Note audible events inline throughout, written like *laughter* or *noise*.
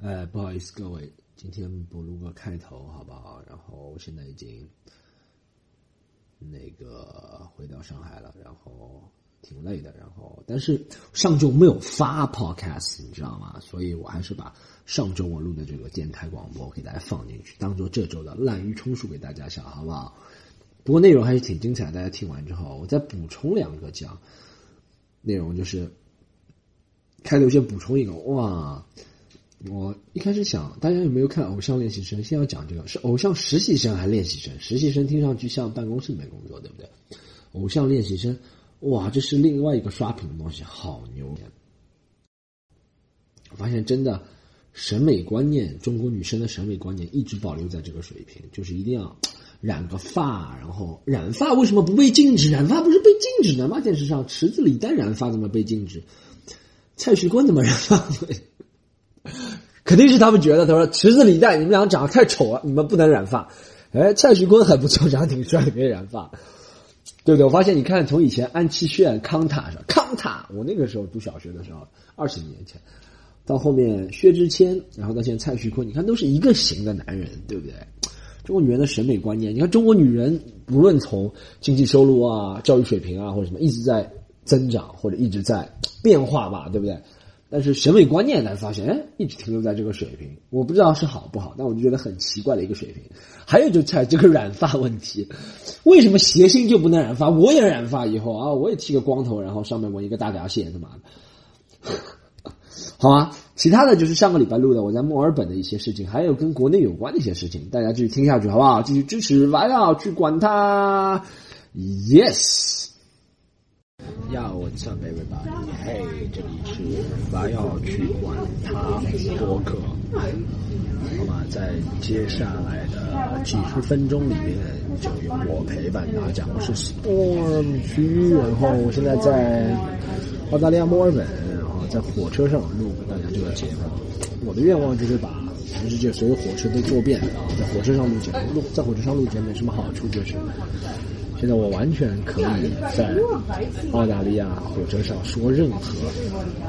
呃，不好意思各位，今天不录个开头好不好？然后现在已经那个回到上海了，然后挺累的，然后但是上周没有发 podcast，你知道吗？所以我还是把上周我录的这个电台广播给大家放进去，当做这周的滥竽充数给大家讲，好不好？不过内容还是挺精彩，大家听完之后，我再补充两个讲内容，就是开头先补充一个，哇！我一开始想，大家有没有看《偶像练习生》？先要讲这个是偶像实习生还是练习生？实习生听上去像办公室里面工作，对不对？偶像练习生，哇，这是另外一个刷屏的东西，好牛！我发现真的审美观念，中国女生的审美观念一直保留在这个水平，就是一定要染个发，然后染发为什么不被禁止？染发不是被禁止的吗？电视上池子李诞染发怎么被禁止？蔡徐坤怎么染发？肯定是他们觉得，他说池子李诞，你们俩长得太丑了，你们不能染发。哎，蔡徐坤还不错，长得挺帅，可以染发，对不对？我发现，你看，从以前安七炫、康塔是康塔，我那个时候读小学的时候，二十年前，到后面薛之谦，然后到现在蔡徐坤，你看都是一个型的男人，对不对？中国女人的审美观念，你看中国女人，无论从经济收入啊、教育水平啊或者什么，一直在增长或者一直在变化吧，对不对？但是审美观念，咱发现，哎，一直停留在这个水平。我不知道是好不好，但我就觉得很奇怪的一个水平。还有就在这个染发问题，为什么谐星就不能染发？我也染发以后啊，我也剃个光头，然后上面纹一个大闸蟹，他妈的，*laughs* 好吗？其他的就是上个礼拜录的我在墨尔本的一些事情，还有跟国内有关的一些事情，大家继续听下去好不好？继续支持，不要去管他。Yes。要我唱 everybody，嘿，这里是不要去管他播客，好吗？在接下来的几十分钟里面，就由我陪伴大家。我是 Storm 区，然后我现在在澳大利亚墨尔本，然后在火车上录大家这个节目。我的愿望就是把全世界所有火车都坐遍，然后在火车上录节目。录在火车上录节目有什么好处？就是。现在我完全可以在澳大利亚火车上说任何，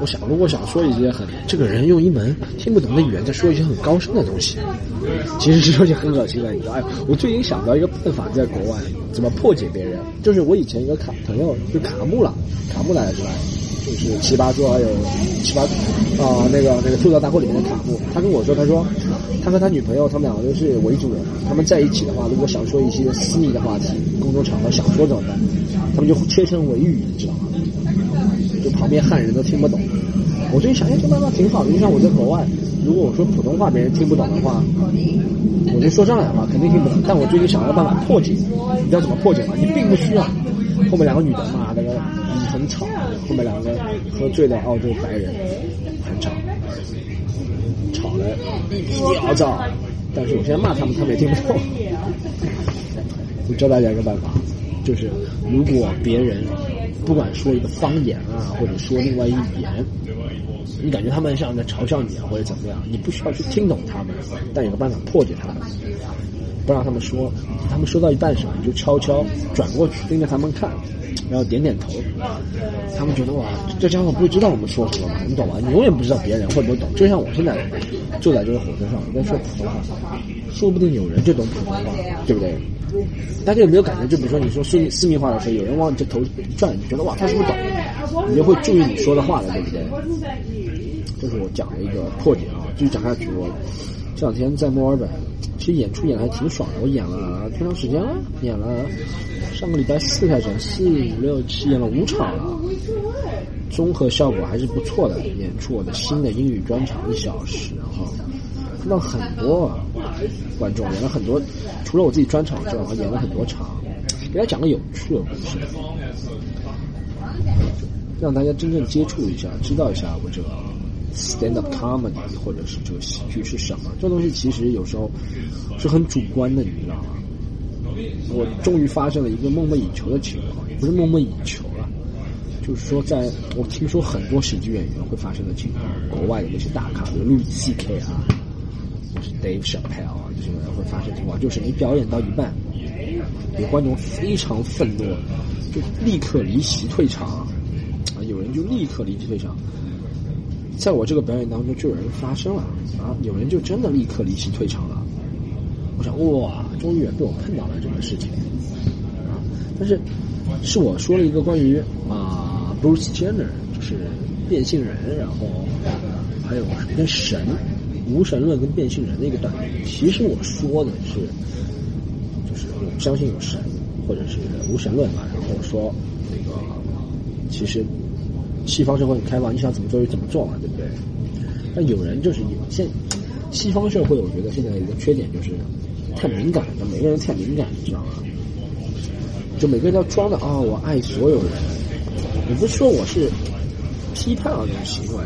我想如果想说一些很这个人用一门听不懂的语言在说一些很高深的东西，其实是说些很恶心的。你知道，哎，我最近想到一个办法，在国外怎么破解别人，就是我以前一个卡朋友就卡木了，卡木来了是吧？就是奇葩说还有七八啊，那个那个吐槽大会里面的卡布，他跟我说，他说他和他女朋友他们两个都是维族人，他们在一起的话，如果想说一些私密的话题，公众场合想说怎么办？他们就切成维语，你知道吗？就旁边汉人都听不懂。我最近想，哎，这办法挺好的。就像我在国外，如果我说普通话别人听不懂的话，我就说上海话肯定听不懂。但我最近想要办法破解，你知道怎么破解吗？你并不需要后面两个女的骂那个。很吵，后面两个喝醉的澳洲白人很吵，吵的聒噪。但是我现在骂他们，他们也听不懂。我教大家一个办法，就是如果别人不管说一个方言啊，或者说另外一语言，你感觉他们像在嘲笑你啊，或者怎么样，你不需要去听懂他们，但有个办法破解他们，不让他们说。他们说到一半时候，你就悄悄转过去盯着他们看。然后点点头，他们觉得哇，这家伙不知道我们说什么吧？你懂吗？你永远不知道别人会不会懂。就像我现在坐在这个火车上，我在说普通话，说不定有人就懂普通话，对不对？大家有没有感觉？就比如说你说私密私密话的时候，有人往你这头一转，你觉得哇，他是不是懂？你就会注意你说的话了，对不对？这是我讲的一个破解啊，继续讲下去。我这两天在墨尔本，其实演出演的还挺爽的。我演了多长时间了？演了。上个礼拜四开始，四五六七演了五场了，综合效果还是不错的。演出我的新的英语专场一小时，然后看到很多观众，演了很多，除了我自己专场之外，我演了很多场，给大家讲个有趣的故事，让大家真正接触一下，知道一下我这个 stand up comedy 或者是这个喜剧是什么。这东西其实有时候是很主观的，你知道吗？我终于发生了一个梦寐以求的情况，也不是梦寐以求了，就是说，在我听说很多喜剧演员会发生的情况，国外的那些大咖，比如路易 C K 啊，就是 Dave Chappelle 啊，这些人会发生情况，就是你表演到一半，有观众非常愤怒，就立刻离席退场，啊，有人就立刻离席退场，在我这个表演当中就有人发生了啊，有人就真的立刻离席退场了。我想哇，终于被我碰到了这个事情啊！但是是我说了一个关于啊，Bruce Jenner 就是变性人，然后还有跟神、无神论跟变性人的一个段子。其实我说的是，就是我不相信有神，或者是无神论嘛。然后说那个其实西方社会很开放，你想怎么做就怎么做嘛，对不对？但有人就是有现西方社会，我觉得现在一个缺点就是。太敏感了，每个人太敏感，你知道吗？就每个人要装的啊，我爱所有人。我不是说我是批判啊这种行为，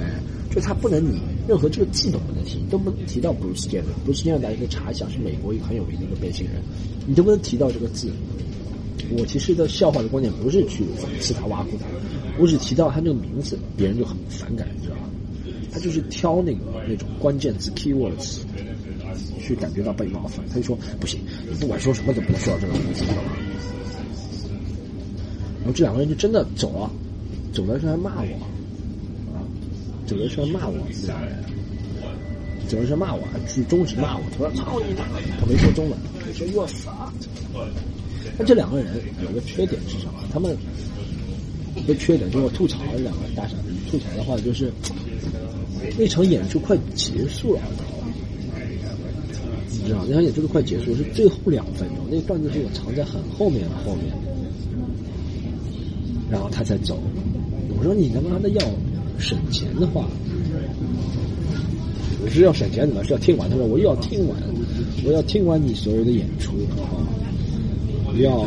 就他不能你任何这个字都不能提，都不能提到 Bruce Jenner。Bruce Jenner 大家可以查一下，是美国一个很有名的一个变性人，你都不能提到这个字。我其实的笑话的观点不是去讽刺他、挖苦他，我只提到他这个名字，别人就很反感，你知道吗？他就是挑那个那种关键词 keywords。去感觉到被冒犯，他就说不行，你不管说什么都不能说到这个名字，知道吗？然后这两个人就真的走了，走的时候还骂我，啊，走的时候骂我，这两个人，走的时候骂我，举中指骂我，他说操你妈，他没说中文，他说 you are fuck。那这两个人有个缺点是什么？他们一个缺点就是吐槽两个大傻逼，吐槽的话就是那场演出快结束了。你知道，那场演出都快结束，是最后两分钟，那段子是我藏在很后面的后面，然后他才走。我说你他妈的要省钱的话，我是要省钱怎么是要听完？他说我又要听完，我要听完你所有的演出，要。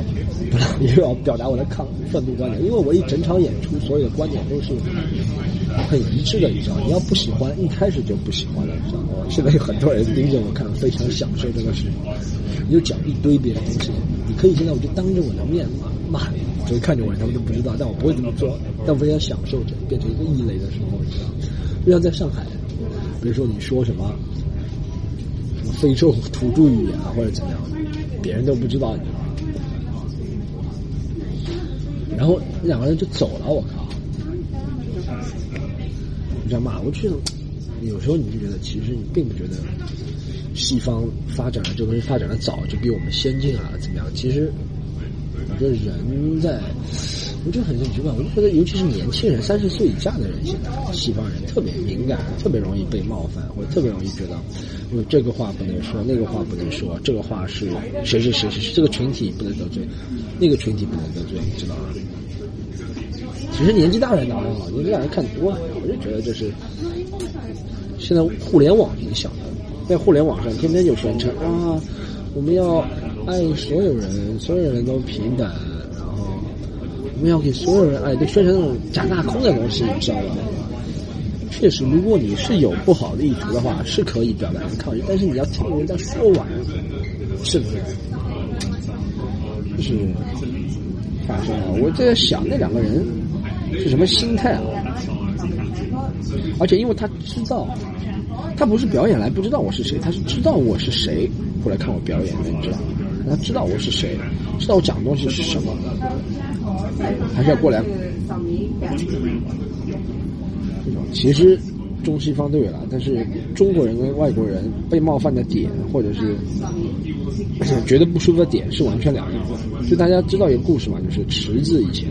又要表达我的抗愤怒观点，因为我一整场演出所有的观点都是很一致的，你知道你要不喜欢，一开始就不喜欢了，你知道吗？现在有很多人盯着我看，非常享受这个事情。你就讲一堆别的东西，你可以现在我就当着我的面骂骂你，所以看着我他们都不知道，但我不会这么做，但我非常享受着变成一个异类的时候，你知道就像在上海，比如说你说什么非洲土著语言啊，或者怎么样，别人都不知道，你然后两个人就走了，我靠！你知道吗？我去有时候你就觉得，其实你并不觉得西方发展的这东西发展的早，就比我们先进啊，怎么样？其实我觉得人在，我觉得很奇怪。我就觉得，尤其是年轻人，三十岁以下的人，现在西方人特别敏感，特别容易被冒犯，或者特别容易觉得，因为这个话不能说，那个话不能说，这个话是谁谁谁谁，这个群体不能得罪，那个群体不能得罪，你知道吗？其实年纪大人倒还好，年纪大人看多了，我就觉得这是现在互联网影响的，在互联网上天天就宣称啊，我们要爱所有人，所有人都平等，我们要给所有人爱，都宣传那种假大空的东西，你知道吧？确实，如果你是有不好的意图的话，是可以表达抗议，但是你要听人家说完，是不是？就是发生了，我在想那两个人。是什么心态啊？而且因为他知道，他不是表演来不知道我是谁，他是知道我是谁过来看我表演的，你知道吗？他知道我是谁，知道我讲的东西是什么，还是要过来。其实中西方都有了，但是中国人跟外国人被冒犯的点，或者是 *laughs* 觉得不舒服的点是完全两样。就大家知道一个故事嘛，就是池子以前。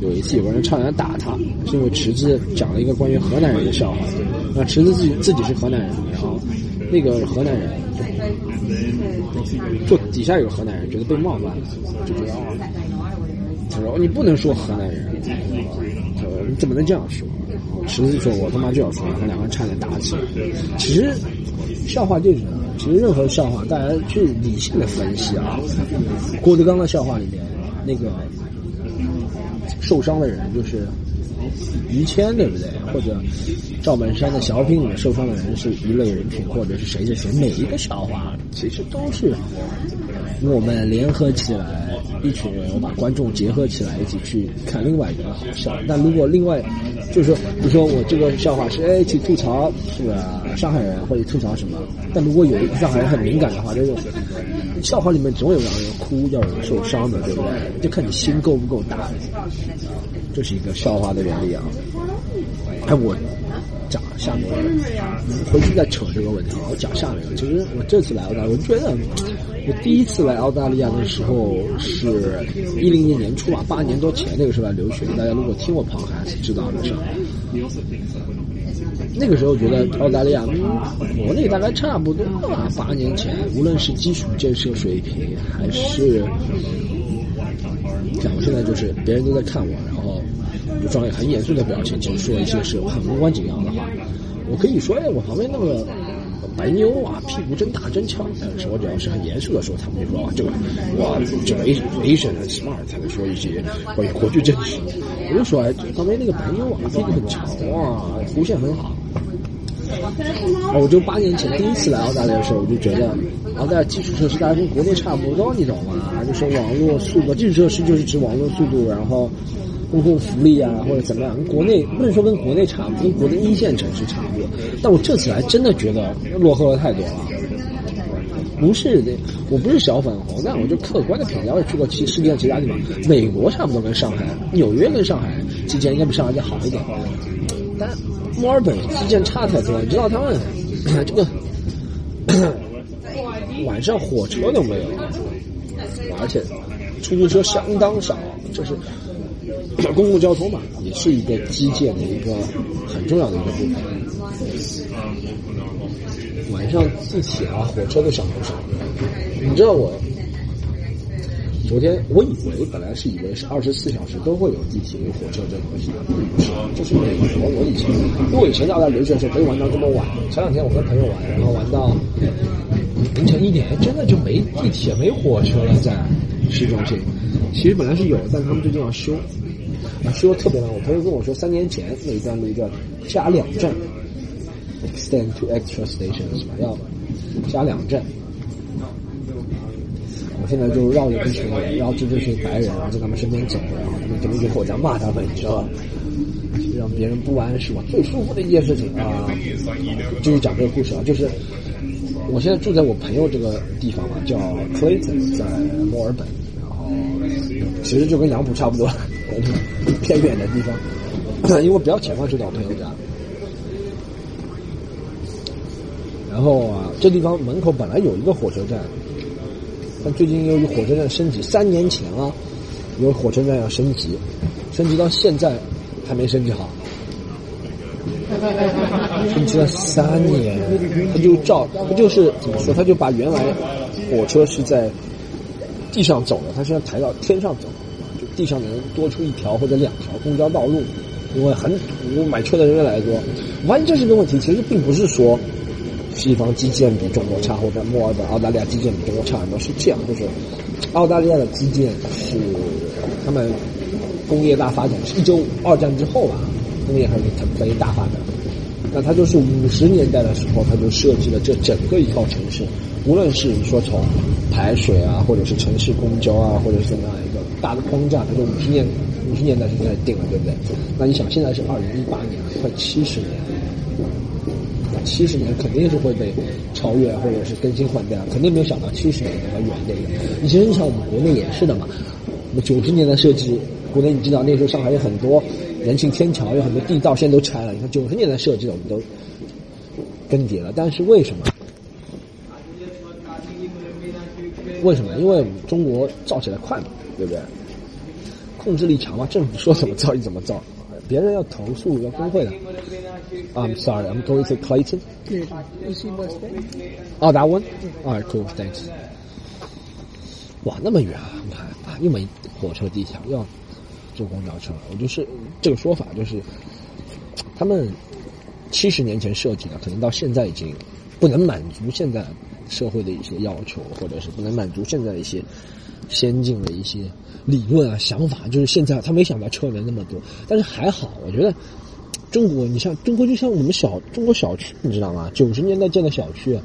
有一次，有个人差点打他，是因为池子讲了一个关于河南人的笑话。那池子自己自己是河南人，然后那个河南人就底下有个河南人觉得被冒犯了，就觉得啊，他说你不能说河南人，他说你怎么能这样说？池子说我他妈就要说，然后两个人差点打起来。其实笑话就是，其实任何笑话，大家去理性的分析啊。郭德纲的笑话里面那个。受伤的人就是于谦，对不对？或者赵本山的小品里面受伤的人是一类人群，或者是谁谁谁？每一个笑话其实都是我们联合起来，一群人，我把观众结合起来一起去看另外一个好笑。但如果另外就是说，比如说我这个笑话是哎去吐槽是吧？上海人或者吐槽什么？但如果有一个上海人很敏感的话，这种笑话里面总有让人哭，要人受伤的，对不对？就看你心够不够大。这是一个笑话的原理啊！哎，我讲下面，回去再扯这个问题啊。我讲下面，其实我这次来澳大，我觉得我第一次来澳大利亚的时候是一零年年初吧，八年多前那个时候来留学。大家如果听我旁还是知道的是，那个时候觉得澳大利亚跟国内大概差不多吧。八年前，无论是基础建设水平，还是像我现在就是别人都在看我，然后就。装一很严肃的表情，就说一些是很无关紧要的话。我可以说，哎，我旁边那个白妞啊，屁股真大真翘。但是我只要是很严肃的时候，他们就说啊，这个哇，这个 Asian 很 smart 才能说一些关于国际政治。我就说，哎，旁边那个白妞啊，屁股很长啊，弧线很好。我就八年前第一次来澳大利亚的时候，我就觉得澳大利亚基础设施大家跟国内差不多，你懂吗？就是网络速度，基础设施就是指网络速度，然后。公共福利啊，或者怎么样？国内不能说跟国内差不多，跟国内一线城市差不多。但我这次来真的觉得落后了太多了。不是的，我不是小粉红，但我就客观的评价。我也去过其世界上其他地方，美国差不多跟上海，纽约跟上海基建应该比上海要好一点。但墨尔本基建差太多，你知道他们这个晚上火车都没有，而且出租车相当少，就是。公共交通嘛，也是一个基建的一个很重要的一个部分。晚上地铁啊、火车都少不少。你知道我昨天我以为本来是以为是二十四小时都会有地铁、有火车这东西，不是，就是美国。我以前因为我以前在澳大留学的时候可以玩到这么晚。前两天我跟朋友玩，然后玩到凌晨一点，真的就没地铁、没火车了，在市中心。其实本来是有，但是他们最近要修。修特别慢，我朋友跟我说，三年前那一段路叫加两站，extend to extra stations 吧，要加两站。我现在就绕着这群人，绕着这群白人，然后在他们身边走，然后他们肯定就我在骂他们，你知道吧？让别人不安是我最舒服的一件事情啊！继续讲这个故事啊，就是我现在住在我朋友这个地方嘛，叫 Clayton，在墨尔本，然后其实就跟杨浦差不多。偏远的地方，因为我比较前方就到我朋友家。然后啊，这地方门口本来有一个火车站，但最近由于火车站升级，三年前啊，有火车站要升级，升级到现在还没升级好，升级了三年，他就照他就是怎么说，他就把原来火车是在地上走的，他现在抬到天上走。地上能多出一条或者两条公交道路，因为很多买车的人越来说，发现这是个问题。其实并不是说西方基建比中国差，或者墨尔本、澳大利亚基建比中国差很多，是这样，就是澳大利亚的基建是他们工业大发展，是一九二战之后吧，工业还是特别大发展。那他就是五十年代的时候，他就设计了这整个一套城市，无论是说从排水啊，或者是城市公交啊，或者是怎么样。大的框架，它就五十年五十年代就在定了，对不对？那你想，现在是二零一八年，快七十年，七十年肯定是会被超越或者是更新换代，肯定没有想到七十年那么远的一个。你其实你想，我们国内也是的嘛。那九十年代设计，国内你知道那时候上海有很多人行天桥，有很多地道，现在都拆了。你看九十年代设计的，我们都更迭了。但是为什么？为什么？因为中国造起来快嘛。对不对？控制力强嘛？政府说怎么造就怎么造，别人要投诉要工会的。I'm sorry, I'm going to Clayton. Oh, that one? Alright, cool, thanks. 哇，那么远啊！你看啊，又没火车、地铁，要坐公交车。我就是这个说法，就是他们七十年前设计的，可能到现在已经不能满足现在社会的一些要求，或者是不能满足现在的一些。先进的一些理论啊、想法，就是现在他没想到车能那么多，但是还好，我觉得中国，你像中国就像我们小中国小区，你知道吗？九十年代建的小区，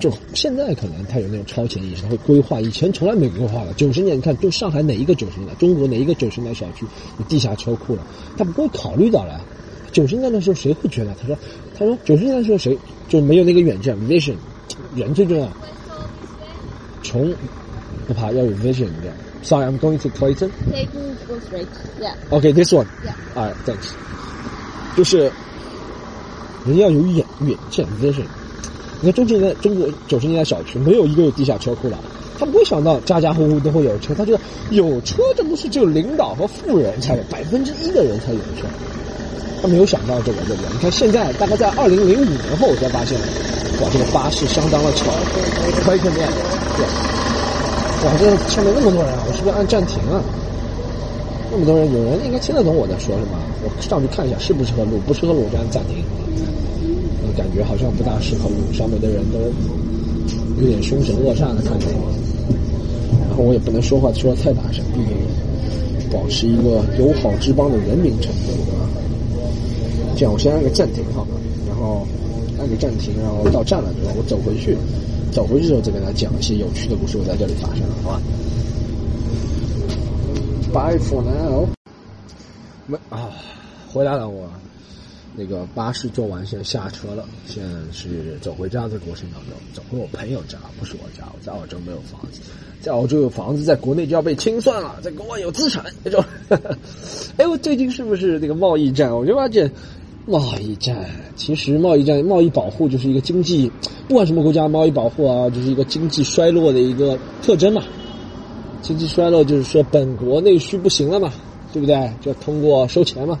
就现在可能他有那种超前意识，他会规划，以前从来没规划的。九十年，你看，就上海哪一个九十年代，中国哪一个九十年代小区有地下车库了？他不会考虑到了。九十年代的时候谁会觉得？他说，他说九十年代的时候谁就没有那个远见，vision，人最重要。穷不怕，要有 vision 的。Sorry, I'm going to Clayton. Clayton, go straight. Yeah. Okay, this one. Yeah. Alright, thanks. 就是人要有远远见，vision。你看中十年代中国九十年代小区没有一个有地下车库的，他不会想到家家户户都会有车，他觉得有车这不是只有领导和富人才有，百分之一的人才有车。他没有想到这个，对不对？你看现在大概在二零零五年后才发现，哇，这个巴士相当的吵，可以看见，对，哇，这上面那么多人，我是不是按暂停啊？那么多人，有人应该听得懂我在说什么？我上去看一下，适不适合录？不适合录，就按暂停。我感觉好像不大适合录，上面的人都有点凶神恶煞的看着我，然后我也不能说话说的太大声，毕竟保持一个友好之邦的人民程度。这样，我先按个暂停好了，然后按个暂停，然后到站了之后，我走回去，走回去之后再跟他讲一些有趣的故事，我在这里发生了，好吧？Bye for now。没啊，回来了，我那个巴士坐完，现在下车了，现在是走回家的过程当中，走回我朋友家，不是我家，我在澳洲没有房子，在澳洲有房子，在国内就要被清算了，在国外有资产那种。*laughs* 哎，我最近是不是那个贸易战？我就发现。贸易战，其实贸易战、贸易保护就是一个经济，不管什么国家，贸易保护啊，就是一个经济衰落的一个特征嘛。经济衰落就是说本国内需不行了嘛，对不对？就通过收钱嘛，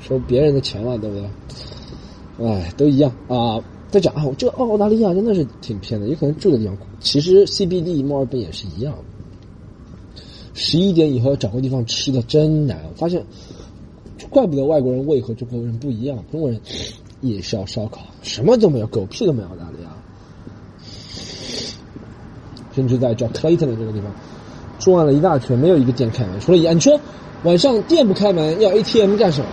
收别人的钱嘛，对不对？哎，都一样啊。再讲啊，我这澳大利亚真的是挺偏的，有可能住的地方。其实 CBD 墨尔本也是一样，十一点以后找个地方吃的真难，我发现。怪不得外国人胃和中国人不一样，中国人夜宵烧烤什么都没有，狗屁都没有。澳大利亚，甚至在叫 Clayton 的这个地方，转了一大圈，没有一个店开门。除了你说晚上店不开门，要 ATM 干什么？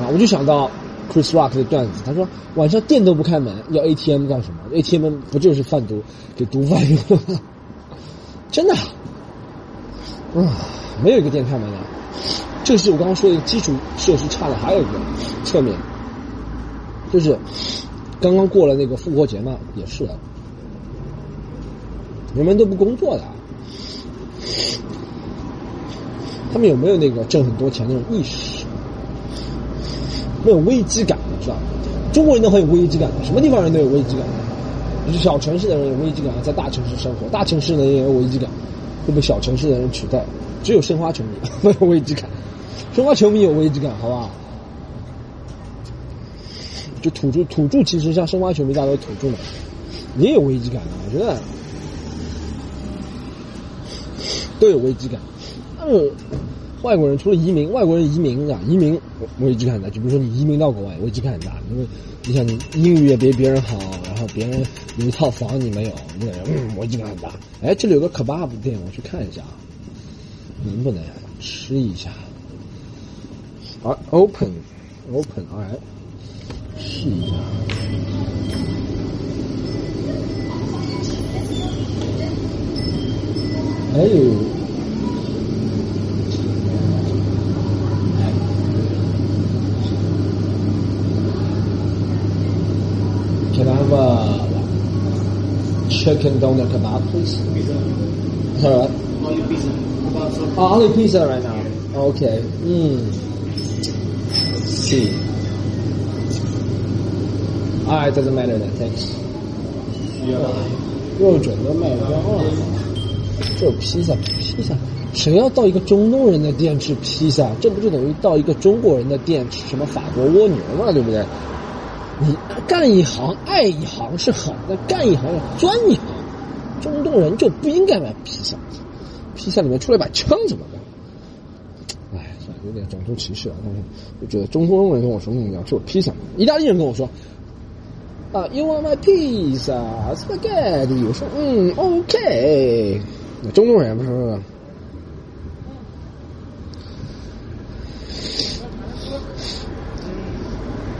啊，我就想到 Chris Rock 的段子，他说晚上店都不开门，要 ATM 干什么？ATM 不就是贩毒给毒贩用的吗？真的，啊，没有一个店开门的。这是我刚刚说的基础设施差的，还有一个侧面，就是刚刚过了那个复活节嘛，也是的，人们都不工作的，他们有没有那个挣很多钱那种意识？没有危机感，知道中国人都很有危机感，什么地方人都有危机感，小城市的人有危机感，在大城市生活，大城市的人也有危机感，会被小城市的人取代。只有申花球迷没有危机感。申花球迷有危机感，好不好？就土著，土著其实像申花球迷，大都土著嘛，也有危机感的。我觉得都有危机感。呃，外国人除了移民，外国人移民啊，移民危机感很大。就比如说你移民到国外，危机感很大，因为你想你英语也比别人好，然后别人有一套房你没有，你感觉嗯危机感很大。哎，这里有个 kebab 店，我去看一下啊，能不能吃一下？Uh, open. Open, alright. She. Hey. Can I have a chicken doner kebab, please? Pizza. Alright. Only pizza. Oh, only pizza right now. Okay. Mm. See. Alright, doesn't matter then. Thanks. 肉卷都卖光了，这有披萨，披萨，谁要到一个中东人的店吃披萨？这不就等于到一个中国人的店吃什么法国蜗牛吗？对不对？你干一行爱一行是好但，干一行要钻一行。中东人就不应该买披萨，披萨里面出来把枪怎么办？有点种族歧视啊！但是我觉得中东人跟我说你要吃我披萨，意大利人跟我说啊，You want my pizza？spaghetti？我说嗯，OK。中东人不是？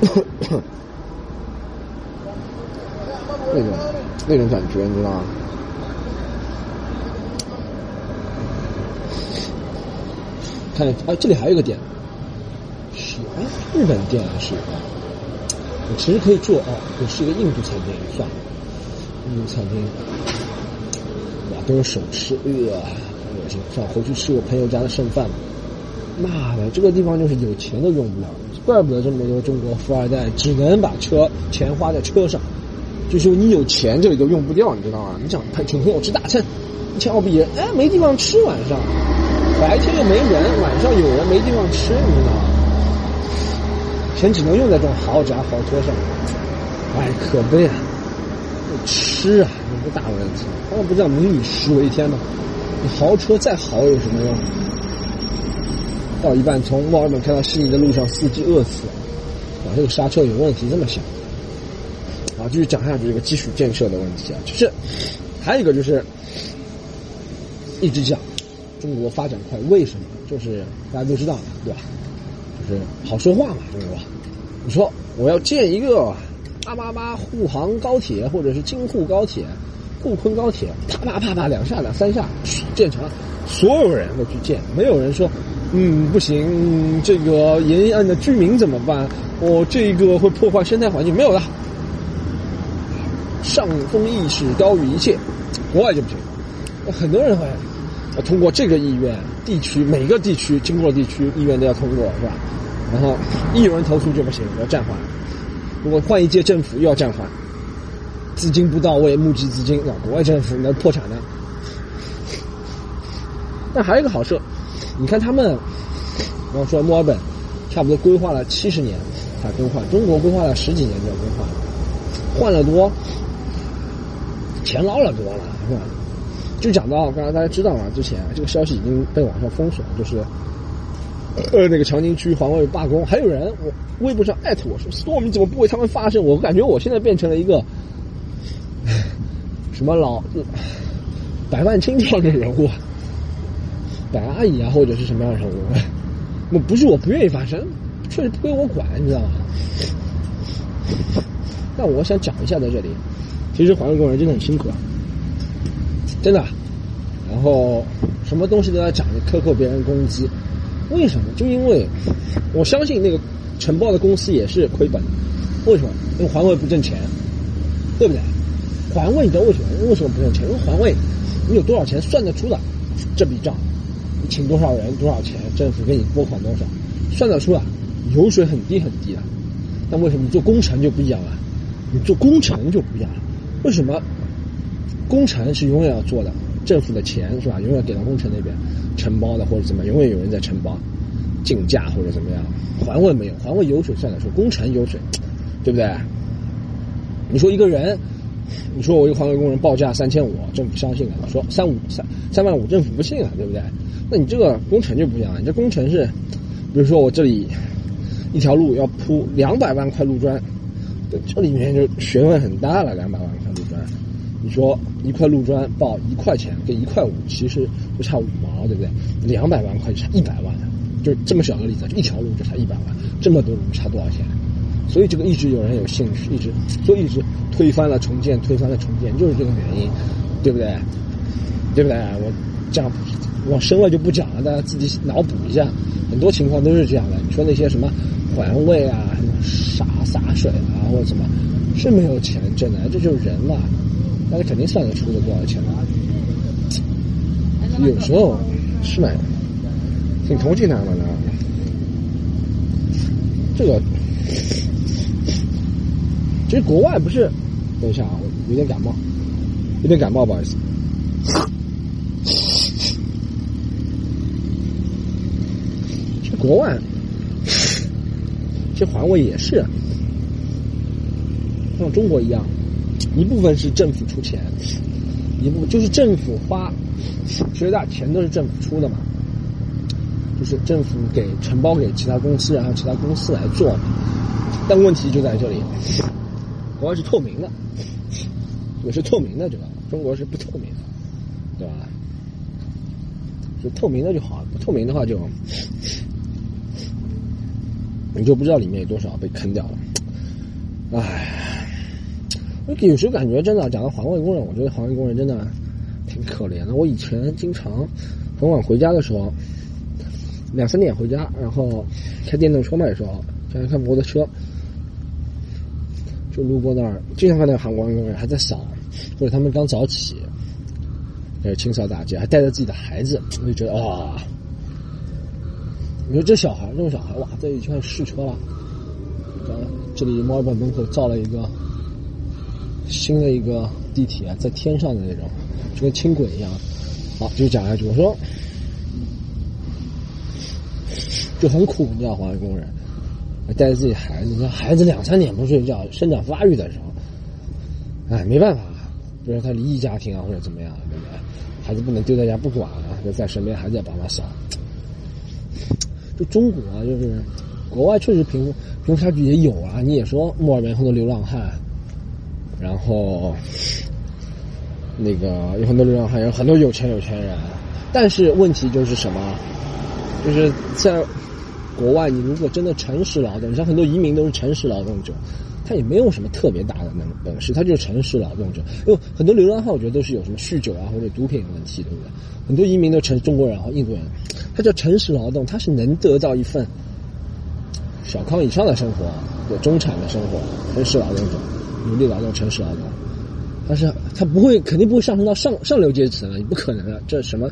*coughs* 那种那种感觉，你知道吗？看，哎，这里还有一个店，是哎，日本店还是？我其实可以做哦，我是一个印度餐厅，算了，印度餐厅，哇，都是手吃，呃，恶心，算，回去吃我朋友家的剩饭。妈的，这个地方就是有钱都用不了，怪不得这么多中国富二代只能把车钱花在车上，就是你有钱这里都用不掉，你知道吗？你想请朋友吃大餐，一千澳币，哎，没地方吃晚上，白天又没人，晚上有人没地方吃，你知道吗？钱只能用在这种豪宅豪车上，哎，可悲啊！吃啊，有个大问题，他们不叫民以食为天吗？你豪车再好有什么用？到一半从墨尔本开到悉尼的路上，司机饿死了，啊，这个刹车有问题，这么想。啊，继续讲下去这个基础建设的问题啊，就是还有一个就是一直讲中国发展快，为什么？就是大家都知道嘛，对吧？就是好说话嘛，中国。你说我要建一个八八八沪杭高铁，或者是京沪高铁、沪昆高铁，啪啪啪啪两下两三下建成了，所有人都去建，没有人说。嗯，不行，这个沿岸的居民怎么办？我这个会破坏生态环境，没有的。上风意识高于一切，国外就不行。很多人会要通过这个意愿，地区每个地区经过地区意愿都要通过，是吧？然后一有人投诉就不行，要暂缓。如果换一届政府又要暂缓，资金不到位，募集资金啊，国外政府那破产呢。但还有一个好处。你看他们，比方说墨尔本，差不多规划了七十年才更换，中国规划了十几年就要更换，换了多，钱捞了多了，是吧？就讲到刚才大家知道嘛？之前这个消息已经被网上封锁了，就是呃那个长宁区环卫罢工，还有人我微博上艾特我说，storm 你怎么不为他们发声？我感觉我现在变成了一个 *sighs* 什么老百万青这样的人物。白阿姨啊，或者是什么样的人物？我不是我不愿意发声，确实不归我管，你知道吗？但我想讲一下，在这里，其实环卫工人真的很辛苦啊，真的。然后什么东西都在涨，克扣别人工资，为什么？就因为我相信那个承包的公司也是亏本。为什么？因为环卫不挣钱，对不对？环卫你知道为什么？为什么不挣钱？因为环卫你有多少钱算得出的这笔账。你请多少人多少钱，政府给你拨款多少，算得出的，油水很低很低的。但为什么你做工程就不一样了？你做工程就不一样了。为什么？工程是永远要做的，政府的钱是吧？永远给到工程那边承包的或者怎么，永远有人在承包，竞价或者怎么样。环卫没有，环卫有水算得出，工程有水，对不对？你说一个人。你说我一个环卫工人报价三千五，政府相信了。说三五三三万五，政府不信啊，对不对？那你这个工程就不一样了，你这工程是，比如说我这里一条路要铺两百万块路砖，这里面就学问很大了。两百万块，你说一块路砖报一块钱跟一块五，其实就差五毛，对不对？两百万块就差一百万，就这么小的例子，一条路就差一百万，这么多路差多少钱？所以这个一直有人有兴趣，一直所以一直推翻了重建，推翻了重建，就是这个原因，对不对？对不对？我这样往深了就不讲了，大家自己脑补一下，很多情况都是这样的。你说那些什么环卫啊，什么洒洒水啊，或者什么，是没有钱挣的，这就是人嘛，大家肯定算得出的多少钱来。有时候是蛮挺同情他们的，这个。其实国外不是，等一下啊，我有点感冒，有点感冒，不好意思。其实国外，其实环卫也是，像中国一样，一部分是政府出钱，一部就是政府花，绝大钱都是政府出的嘛，就是政府给承包给其他公司，然后其他公司来做。但问题就在这里。国外是透明的，也是透明的，知道吧？中国是不透明的，对吧？就透明的就好了，不透明的话就，你就不知道里面有多少被坑掉了。唉，有时候感觉真的，讲到环卫工人，我觉得环卫工人真的挺可怜的。我以前经常很晚回家的时候，两三点回家，然后开电动车嘛，有时候想开摩托车。就路过那儿，经常看到韩国人还在扫，或者他们刚早起，呃，清扫大街，还带着自己的孩子，我就觉得哇，你说这小孩，这种小孩哇，这已经试车了，个这里墨尔本门口造了一个新的一个地铁啊，在天上的那种，就跟轻轨一样。好，就讲下去。我说就很苦，你知道，环卫工人带着自己孩子，你看孩子两三点不睡觉，生长发育的时候，哎，没办法，比如说他离异家庭啊，或者怎么样，对不对？孩子不能丢在家不管啊，就在身边，孩子也帮他扫。就中国啊，就是国外确实贫富贫富差距也有啊。你也说墨尔本很多流浪汉，然后那个有很多流浪汉，有很多有钱有钱人。但是问题就是什么？就是在国外，你如果真的诚实劳动，你像很多移民都是诚实劳动者，他也没有什么特别大的能本事，他就是诚实劳动者。因为很多流浪汉，我觉得都是有什么酗酒啊或者毒品问题，对不对？很多移民都成中国人和印度人，他叫诚实劳动，他是能得到一份小康以上的生活，对中产的生活，诚实劳动者，努力劳动，诚实劳动。但是他不会，肯定不会上升到上上流阶层了，你不可能的，这什么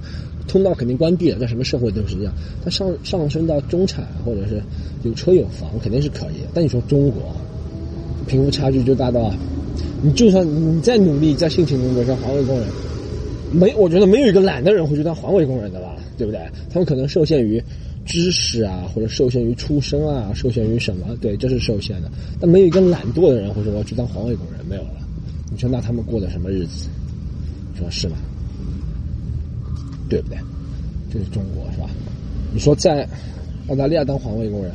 通道肯定关闭了，在什么社会都是这样。他上上升到中产或者是有车有房，肯定是可以。但你说中国贫富差距就大到，你就算你再努力再辛勤工作，像环卫工人，没我觉得没有一个懒的人会去当环卫工人的吧，对不对？他们可能受限于知识啊，或者受限于出身啊，受限于什么？对，这是受限的。但没有一个懒惰的人会说我要去当环卫工人，没有了。你说那他们过的什么日子？你说是吗？对不对？这是中国是吧？你说在澳大利亚当环卫工人，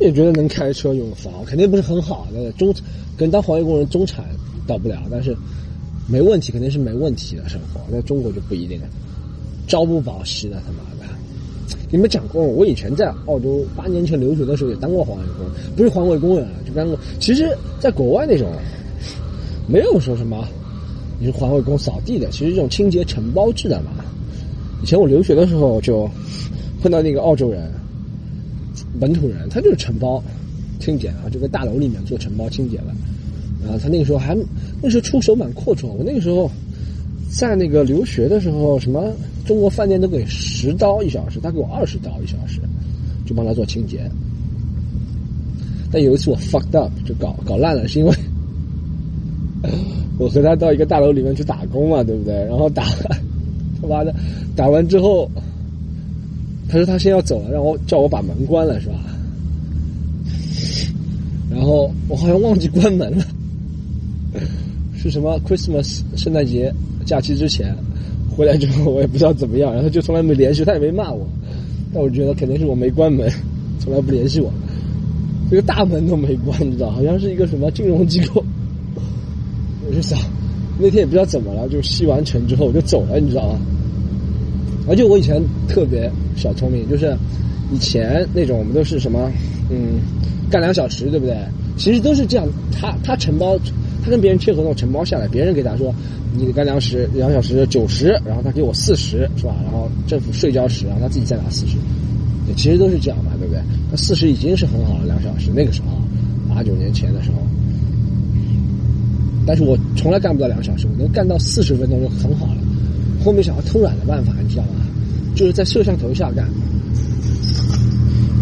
也觉得能开车有房，肯定不是很好的中，跟当环卫工人中产到不了，但是没问题，肯定是没问题的生活。在中国就不一定了，朝不保夕的他妈的！你们讲过，我以前在澳洲八年前留学的时候也当过环卫工，不是环卫工人啊，就当过。其实，在国外那种。没有说什么，你是环卫工扫地的，其实这种清洁承包制的嘛。以前我留学的时候就碰到那个澳洲人，本土人，他就是承包清洁啊，就在大楼里面做承包清洁的。啊，他那个时候还那时候出手蛮阔绰，我那个时候在那个留学的时候，什么中国饭店都给十刀一小时，他给我二十刀一小时，就帮他做清洁。但有一次我 fucked up 就搞搞烂了，是因为。我和他到一个大楼里面去打工嘛，对不对？然后打，他妈的，打完之后，他说他先要走了，让我叫我把门关了，是吧？然后我好像忘记关门了，*laughs* 是什么 Christmas 圣诞节假期之前回来之后，我也不知道怎么样，*laughs* 然后就从来没联系，他也没骂我，但我觉得肯定是我没关门，*laughs* 从来不联系我，这个大门都没关，你知道，好像是一个什么金融机构。*laughs* 我就想，那天也不知道怎么了，就吸完尘之后我就走了，你知道吗？而且我以前特别小聪明，就是以前那种我们都是什么，嗯，干两小时，对不对？其实都是这样，他他承包，他跟别人签合同承包下来，别人给他说，你干两时两小时九十，然后他给我四十，是吧？然后政府税交十，然后他自己再拿四十，其实都是这样嘛，对不对？那四十已经是很好了，两小时那个时候，八九年前的时候。但是我从来干不到两小时，我能干到四十分钟就很好了。后面想要偷懒的办法，你知道吗？就是在摄像头下干，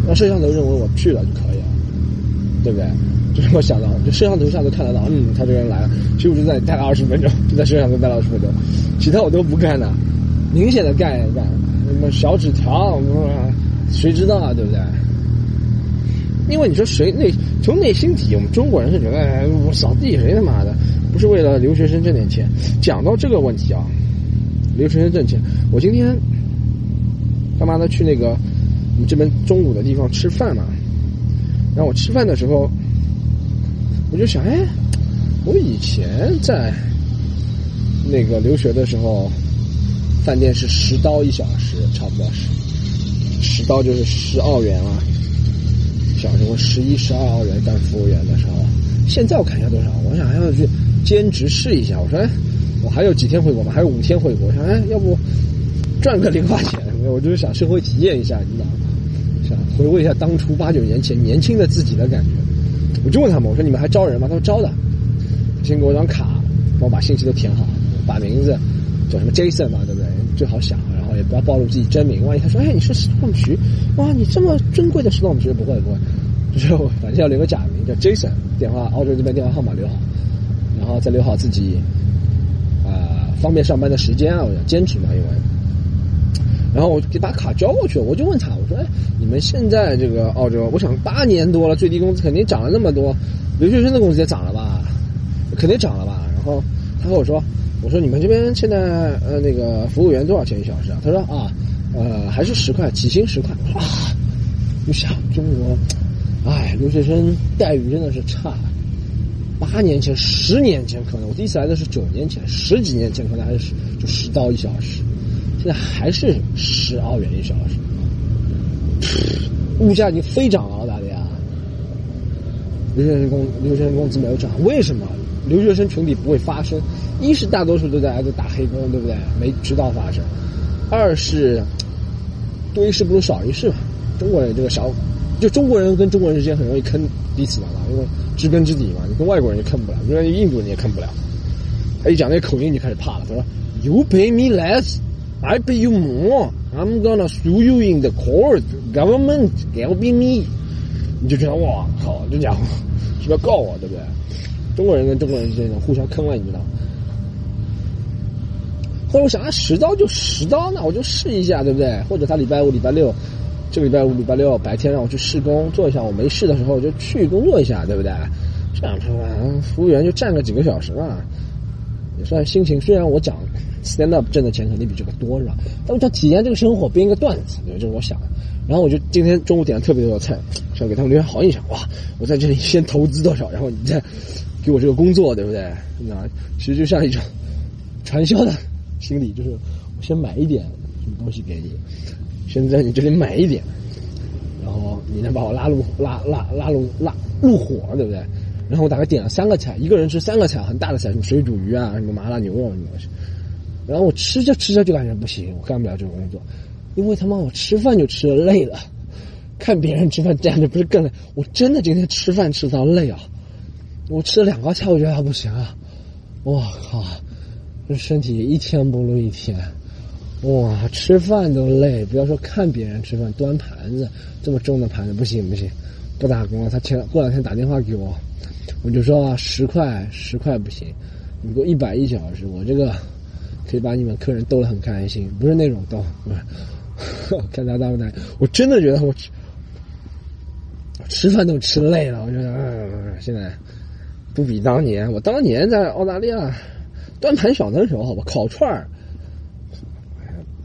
让摄像头认为我去了就可以了，对不对？就是我想到，就摄像头下都看得到，嗯，他这个人来了。其实我就在待了二十分钟，就在摄像头待了二十分钟，其他我都不干的，明显的干一干，什么小纸条，谁知道啊，对不对？因为你说谁内从内心底，我们中国人是觉得，哎，我扫地谁他妈的不是为了留学生挣点钱？讲到这个问题啊，留学生挣钱，我今天他妈的去那个我们这边中午的地方吃饭嘛，然后我吃饭的时候，我就想，哎，我以前在那个留学的时候，饭店是十刀一小时，差不多是十刀就是十澳元啊。小时候十一、十二澳元当服务员的时候，现在我看一下多少？我想还要去兼职试一下。我说，哎，我还有几天回国吗？还有五天回国。我想，哎，要不赚个零花钱？我就是想社会体验一下，你知道吗？想回味一下当初八九年前年轻的自己的感觉。我就问他们，我说你们还招人吗？他说招的，先给我张卡，帮我把信息都填好，把名字叫什么 Jason 嘛，对不对？最好想。然后也不要暴露自己真名，万一他说：“哎，你是石头徐，哇，你这么尊贵的石头徐，不会不会，就是反正要留个假名，叫 Jason，电话澳洲这边电话号码留好，然后再留好自己啊、方便上班的时间啊，我要兼职嘛，因为。然后我就给把卡交过去了，我就问他，我说：“哎，你们现在这个澳洲，我想八年多了，最低工资肯定涨了那么多，留学生的工资也涨了吧？肯定涨了吧？”然后他和我说：“我说你们这边现在呃那个服务员多少钱一小时啊？”他说：“啊，呃还是十块，起薪十块。”哇，我想中国，哎，留学生待遇真的是差。八年前、十年前可能，我第一次来的是九年前，十几年前可能还是就十刀一小时。现在还是十澳元一小时，物价已经飞涨了，澳大利亚。留学生工留学生工资没有涨，为什么？留学生群体不会发生，一是大多数都在挨着打黑工，对不对？没渠道发生；二是多一事不如少一事嘛。中国人这个小，就中国人跟中国人之间很容易坑彼此的嘛，因为知根知底嘛。你跟外国人就坑不了，跟印度人也坑不了。他一讲那个口音，你开始怕了。他说：“You pay me less。” I pay you more. I'm gonna sue you in the court. Government helping me. 你就觉得哇靠，这家伙是不是要告我，对不对？中国人跟中国人之间互相坑了，你知道？或者我想，啊，十刀就十刀，那我就试一下，对不对？或者他礼拜五、礼拜六，这个礼拜五、礼拜六白天让我去试工做一下，我没事的时候就去工作一下，对不对？这样说吧，服务员就站个几个小时嘛，也算心情。虽然我讲。stand up 挣的钱肯定比这个多是吧？但我想体验这个生活，编一个段子，对，这是我想的。然后我就今天中午点了特别多的菜，想给他们留下好印象。哇，我在这里先投资多少，然后你再给我这个工作，对不对？那其实就像一种传销的心理，就是我先买一点什么东西给你，先在你这里买一点，然后你能把我拉入拉拉拉入拉入伙，对不对？然后我大概点了三个菜，一个人吃三个菜，很大的菜，什么水煮鱼啊，什么麻辣牛肉什么东西。然后我吃着吃着就感觉不行，我干不了这种工作，因为他妈我吃饭就吃的累了，看别人吃饭这样就不是更累。我真的今天吃饭吃到累啊，我吃了两个菜，我觉得还不行啊，我靠，这身体一天不如一天，哇，吃饭都累，不要说看别人吃饭，端盘子这么重的盘子不行不行，不打工了。他前过两天打电话给我，我就说啊，十块十块不行，你给我一百一小时，我这个。可以把你们客人逗得很开心，不是那种逗，不是。看他大不大，我真的觉得我吃吃饭都吃累了。我觉得，现在不比当年。我当年在澳大利亚端盘小的时候，好吧，烤串儿，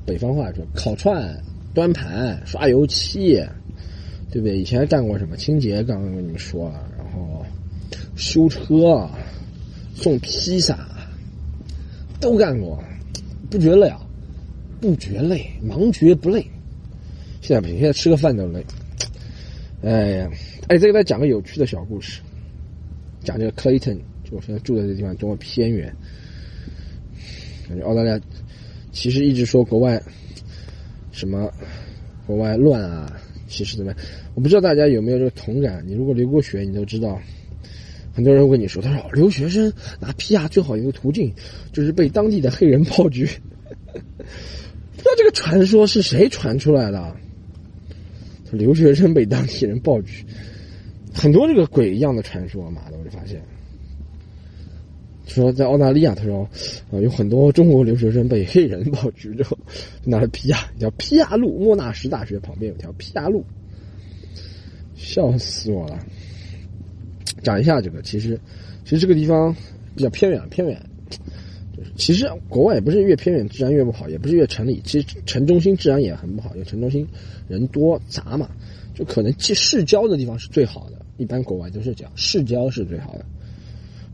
北方话说烤串、端盘、刷油漆，对不对？以前干过什么清洁？刚刚跟你们说了，修车、送披萨，都干过。不觉累啊？不觉累，忙觉不累。现在不行，现在吃个饭都累。哎呀，哎，再给大家讲个有趣的小故事。讲这个 Clayton，就我现在住的这地方多么偏远。感觉澳大利亚其实一直说国外什么国外乱啊，其实怎么样？我不知道大家有没有这个同感。你如果留过学，你都知道。很多人会跟你说：“他说留学生拿 PR 最好一个途径就是被当地的黑人炮局。不知道这个传说是谁传出来的？留学生被当地人爆菊，很多这个鬼一样的传说妈的，我就发现。说在澳大利亚，他说啊，有很多中国留学生被黑人爆菊之后，拿着 PR，叫 PR 路，莫纳什大学旁边有条 PR 路，笑死我了。讲一下这个，其实，其实这个地方比较偏远，偏远。就是其实国外也不是越偏远治安越不好，也不是越城里，其实城中心治安也很不好，因为城中心人多杂嘛，就可能去市郊的地方是最好的。一般国外都是讲市郊是最好的，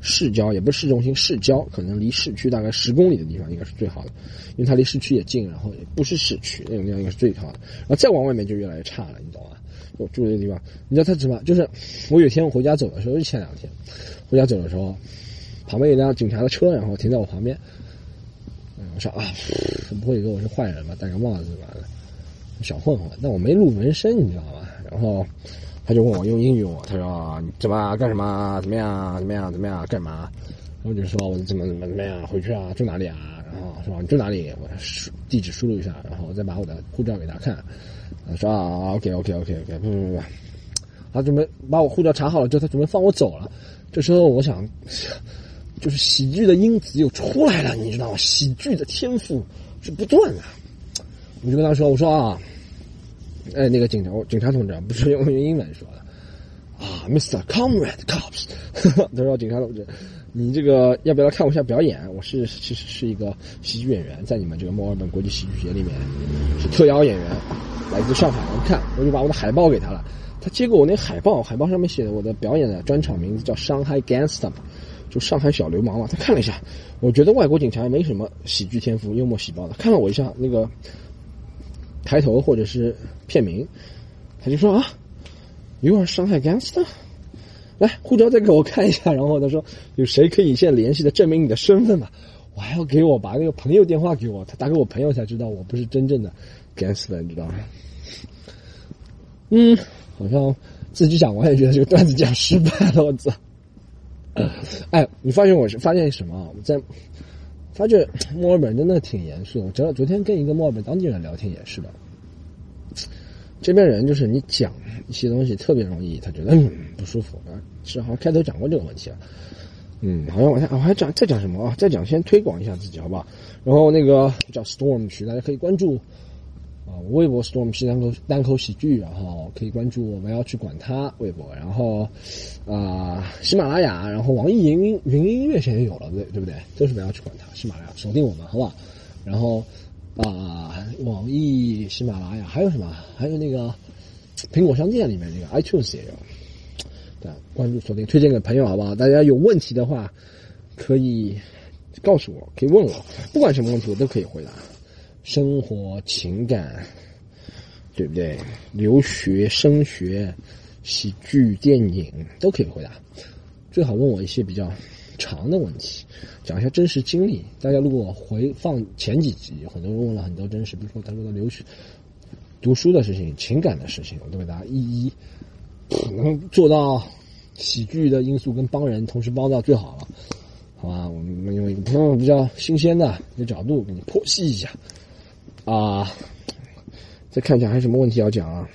市郊也不是市中心，市郊可能离市区大概十公里的地方应该是最好的，因为它离市区也近，然后也不是市区那种地方应该是最好的。然后再往外面就越来越差了，你懂吗？我住的地方，你知道他怎么？就是我有一天我回家走的时候，就前两天回家走的时候，旁边有辆警察的车，然后停在我旁边。嗯我说啊，不会以为我是坏人吧？戴个帽子完了，小混混。但我没露纹身，你知道吗？然后他就问我用英语我，他说怎么干什么？怎么样？怎么样？怎么样？干嘛？我就说我怎么怎么怎么样？回去啊？住哪里啊？然后说你住哪里？我输地址输入一下，然后再把我的护照给他看。说啊，OK OK OK OK，不不不，他准备把我护照查好了之后，他准备放我走了。这时候我想，*sighs* 就是喜剧的因子又出来了，你知道吗？喜剧的天赋是不断的。我就跟他说：“我说啊，哎，那个警察，警察同志，不是用英文说的啊，Mr. Comrade Cops。*laughs* 他说警察同志，你这个要不要来看我一下表演？我是其实是一个喜剧演员，在你们这个墨尔本国际喜剧节里面是特邀演员，来自上海来看。我就把我的海报给他了。”他接过我那海报，海报上面写的我的表演的专场名字叫《上海 Gangster》，就上海小流氓嘛。他看了一下，我觉得外国警察没什么喜剧天赋、幽默细胞的。看了我一下那个抬头或者是片名，他就说啊，You are 上海 Gangster，来护照再给我看一下。然后他说有谁可以现在联系的证明你的身份吗？我还要给我把那个朋友电话给我，他打给我朋友才知道我不是真正的 Gangster，你知道吗？嗯。好像自己讲我也觉得这个段子讲失败了，我操！哎，你发现我是发现什么？我在发觉墨尔本真的挺严肃。我昨昨天跟一个墨尔本当地人聊天也是的，这边人就是你讲一些东西特别容易，他觉得嗯不舒服啊。是好像开头讲过这个问题啊。嗯，好像我还我还讲再讲什么啊？再讲先推广一下自己好不好？然后那个叫 Storm 区，大家可以关注。啊，微博 Storm 区单口单口喜剧，然后可以关注我们要去管他微博，然后啊喜马拉雅，然后网易云云音乐现在有了，对对不对？都是不要去管他，喜马拉雅锁定我们，好不好？然后啊网易、喜马拉雅还有什么？还有那个苹果商店里面那个 iTunes 也有，对，关注锁定，推荐给朋友，好不好？大家有问题的话可以告诉我，可以问我，不管什么问题我都可以回答。生活、情感，对不对？留学、升学、喜剧、电影都可以回答。最好问我一些比较长的问题，讲一下真实经历。大家如果回放前几集，很多人问了很多真实，比如说他说的留学、读书的事情、情感的事情，我都给大家一一能做到喜剧的因素跟帮人同时帮到最好了，好吧？我们用一个比较新鲜的一个角度给你剖析一下。啊，再看一下还有什么问题要讲啊？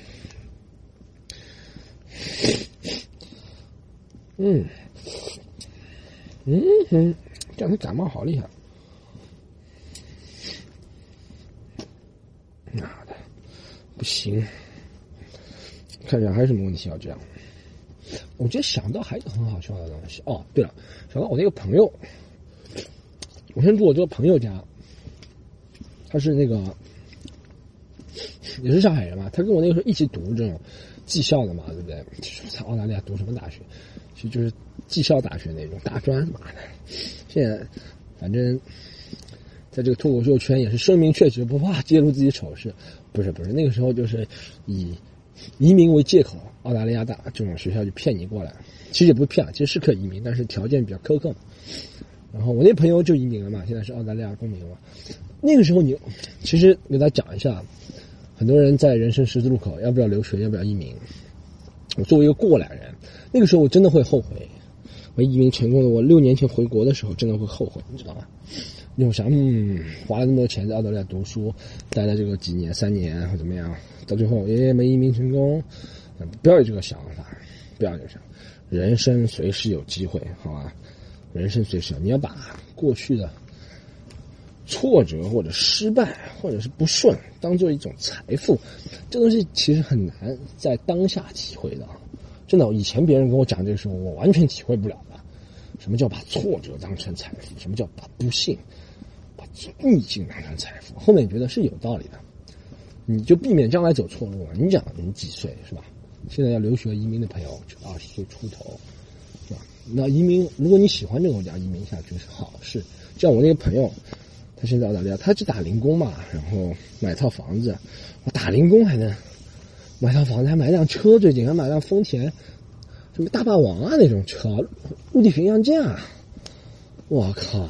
嗯，嗯哼，这两天感冒好厉害。妈的，不行！看一下还有什么问题要讲？我今天想到还有很好笑的东西哦。对了，想到我那个朋友，我先住我这个朋友家。他是那个，也是上海人嘛。他跟我那个时候一起读这种技校的嘛，对不对？在澳大利亚读什么大学？其实就是技校大学那种大专嘛的。现在反正在这个脱口秀圈也是声名鹊起，不怕揭露自己丑事。不是不是，那个时候就是以移民为借口，澳大利亚大这种学校就骗你过来。其实也不是骗，其实是可以移民，但是条件比较苛刻。然后我那朋友就移民了嘛，现在是澳大利亚公民了。那个时候你，其实给大家讲一下，很多人在人生十字路口，要不要留学，要不要移民？我作为一个过来人，那个时候我真的会后悔。我移民成功了，我六年前回国的时候真的会后悔，你知道吗？因为我想，嗯，花了那么多钱在澳大利亚读书，待了这个几年、三年或怎么样，到最后也没移民成功。不要有这个想法，不要有想，人生随时有机会，好吧？人生随时，你要把过去的。挫折或者失败或者是不顺，当做一种财富，这东西其实很难在当下体会的。真的，以前别人跟我讲这个时候，我完全体会不了的。什么叫把挫折当成财富？什么叫把不幸、把逆境当成财富？后面觉得是有道理的，你就避免将来走错路了。你讲你几岁是吧？现在要留学移民的朋友就二十岁出头，是吧？那移民，如果你喜欢这个国家，移民下去是好事。像我那个朋友。他现在澳大利亚，他去打零工嘛，然后买套房子。我打零工还能买套房子，还买辆车，最近还买辆丰田，什么大霸王啊那种车，陆地巡洋舰啊！我靠，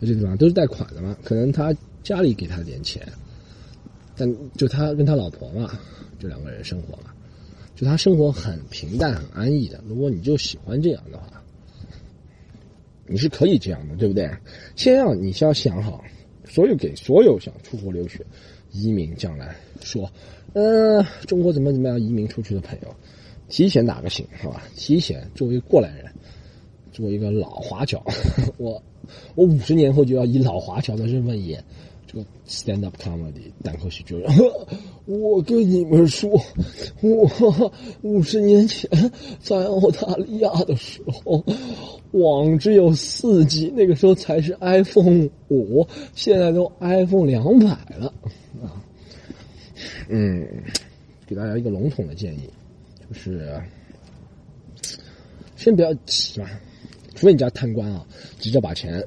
在这地方都是贷款的嘛，可能他家里给他点钱，但就他跟他老婆嘛，就两个人生活嘛，就他生活很平淡、很安逸的。如果你就喜欢这样的话。你是可以这样的，对不对？先让你先要想好，所有给所有想出国留学、移民将来说，呃，中国怎么怎么样移民出去的朋友，提前打个醒，好吧？提前作为过来人，作为一个老华侨，*laughs* 我我五十年后就要以老华侨的身份也 stand up comedy 单口喜剧人。*laughs* 我跟你们说，我五十年前在澳大利亚的时候，网只有四 G，那个时候才是 iPhone 五，现在都 iPhone 两百了啊。嗯，给大家一个笼统的建议，就是先不要急嘛，除非你家贪官啊，急着把钱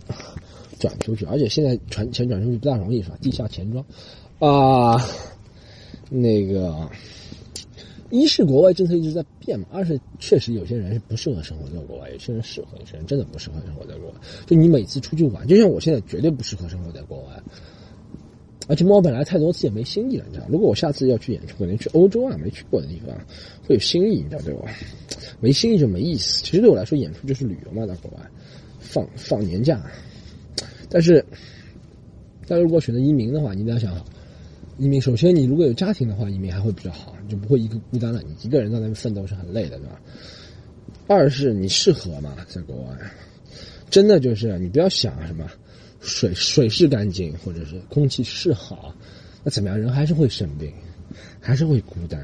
转出去，而且现在传钱转出去不大容易，是吧？地下钱庄啊。那个，一是国外政策一直在变嘛，二是确实有些人是不适合生活在国外，有些人适合，有些人真的不适合生活在国外。就你每次出去玩，就像我现在绝对不适合生活在国外，而且猫本来太多次也没新意了，你知道？如果我下次要去演出，可能去欧洲啊，没去过的地方，会有新意，你知道对吧？没新意就没意思。其实对我来说，演出就是旅游嘛，在国外放放年假。但是，大家如果选择移民的话，你一定要想好。移民首先，你如果有家庭的话，移民还会比较好，你就不会一个孤单了。你一个人在那边奋斗是很累的，对吧？二是你适合嘛，在国外，真的就是你不要想什么水水是干净，或者是空气是好，那怎么样？人还是会生病，还是会孤单，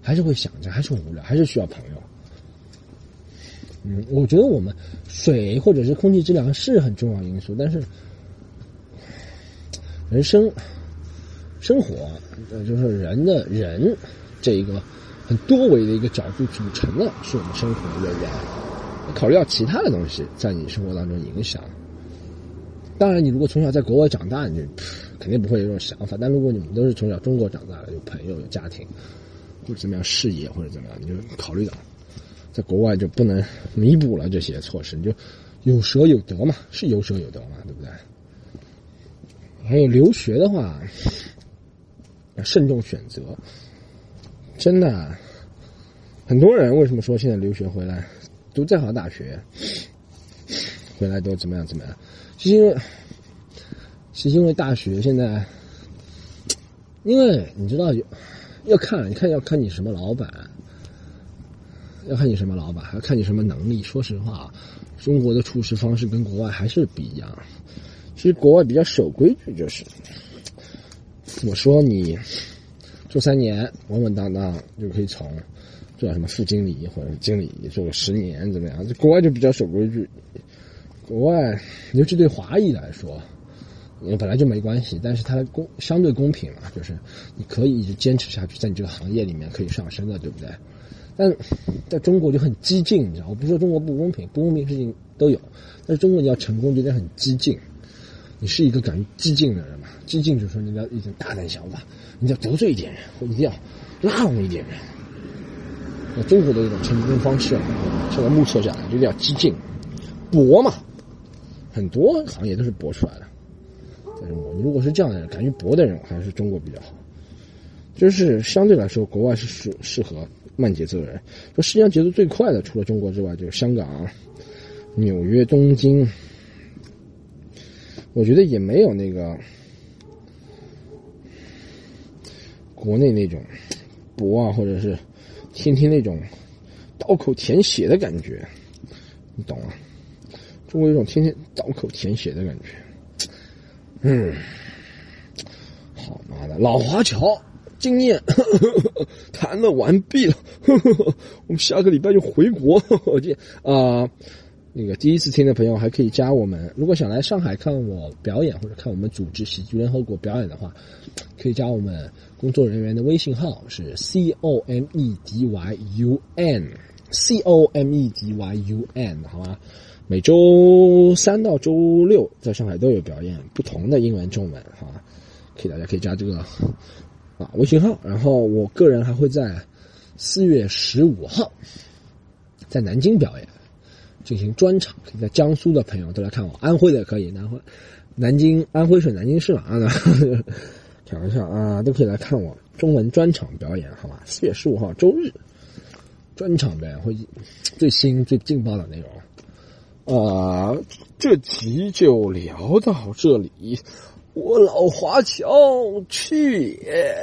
还是会想着，还是会无聊，还是需要朋友。嗯，我觉得我们水或者是空气质量是很重要因素，但是人生。生活，呃，就是人的人这一个很多维的一个角度组成的，是我们生活的原因。考虑到其他的东西在你生活当中影响。当然，你如果从小在国外长大，你肯定不会有这种想法。但如果你们都是从小中国长大的，有朋友、有家庭，或者怎么样事业或者怎么样，你就考虑到在国外就不能弥补了这些措施，你就有舍有得嘛，是有舍有得嘛，对不对？还有留学的话。要慎重选择，真的，很多人为什么说现在留学回来读再好的大学，回来都怎么样怎么样？是因为，是因为大学现在，因为你知道，要看，你看要看你什么老板，要看你什么老板，还要看你什么能力。说实话，中国的处事方式跟国外还是不一样。其实国外比较守规矩，就是。我说你做三年稳稳当当就可以从做什么副经理或者经理做个十年怎么样？国外就比较守规矩。国外尤其对华裔来说，因为本来就没关系，但是它公相对公平嘛，就是你可以一直坚持下去，在你这个行业里面可以上升的，对不对？但在中国就很激进，你知道？我不说中国不公平，不公平事情都有，但是中国你要成功就得很激进。你是一个敢于激进的人嘛？激进就是说你要一种大胆想法，你要得罪一点人，或一定要拉拢一点人。那中国的一种成功方式啊，现在目测下来就是要激进、搏嘛。很多行业都是搏出来的。但是我如果是这样的人，敢于搏的人，还是中国比较好。就是相对来说，国外是适适合慢节奏的人。说世界上节奏最快的，除了中国之外，就是香港、纽约、东京。我觉得也没有那个国内那种博啊，或者是天天那种刀口舔血的感觉，你懂吗？中国有种天天刀口舔血的感觉。嗯，好妈的，老华侨经验 *laughs* 谈了完毕了，*laughs* 我们下个礼拜就回国 *laughs* 见啊。那个第一次听的朋友还可以加我们，如果想来上海看我表演或者看我们组织喜剧联合国表演的话，可以加我们工作人员的微信号是 c o m e d y u n c o m e d y u n 好吗？每周三到周六在上海都有表演，不同的英文、中文，好吧？可以大家可以加这个啊微信号，然后我个人还会在四月十五号在南京表演。进行专场，可以在江苏的朋友都来看我，安徽的可以，南徽、南京、安徽省南京市嘛啊，*laughs* 开玩笑啊，都可以来看我中文专场表演，好吧？四月十五号周日，专场表演会最新最劲爆的内容，啊，这集就聊到这里，我老华侨去也。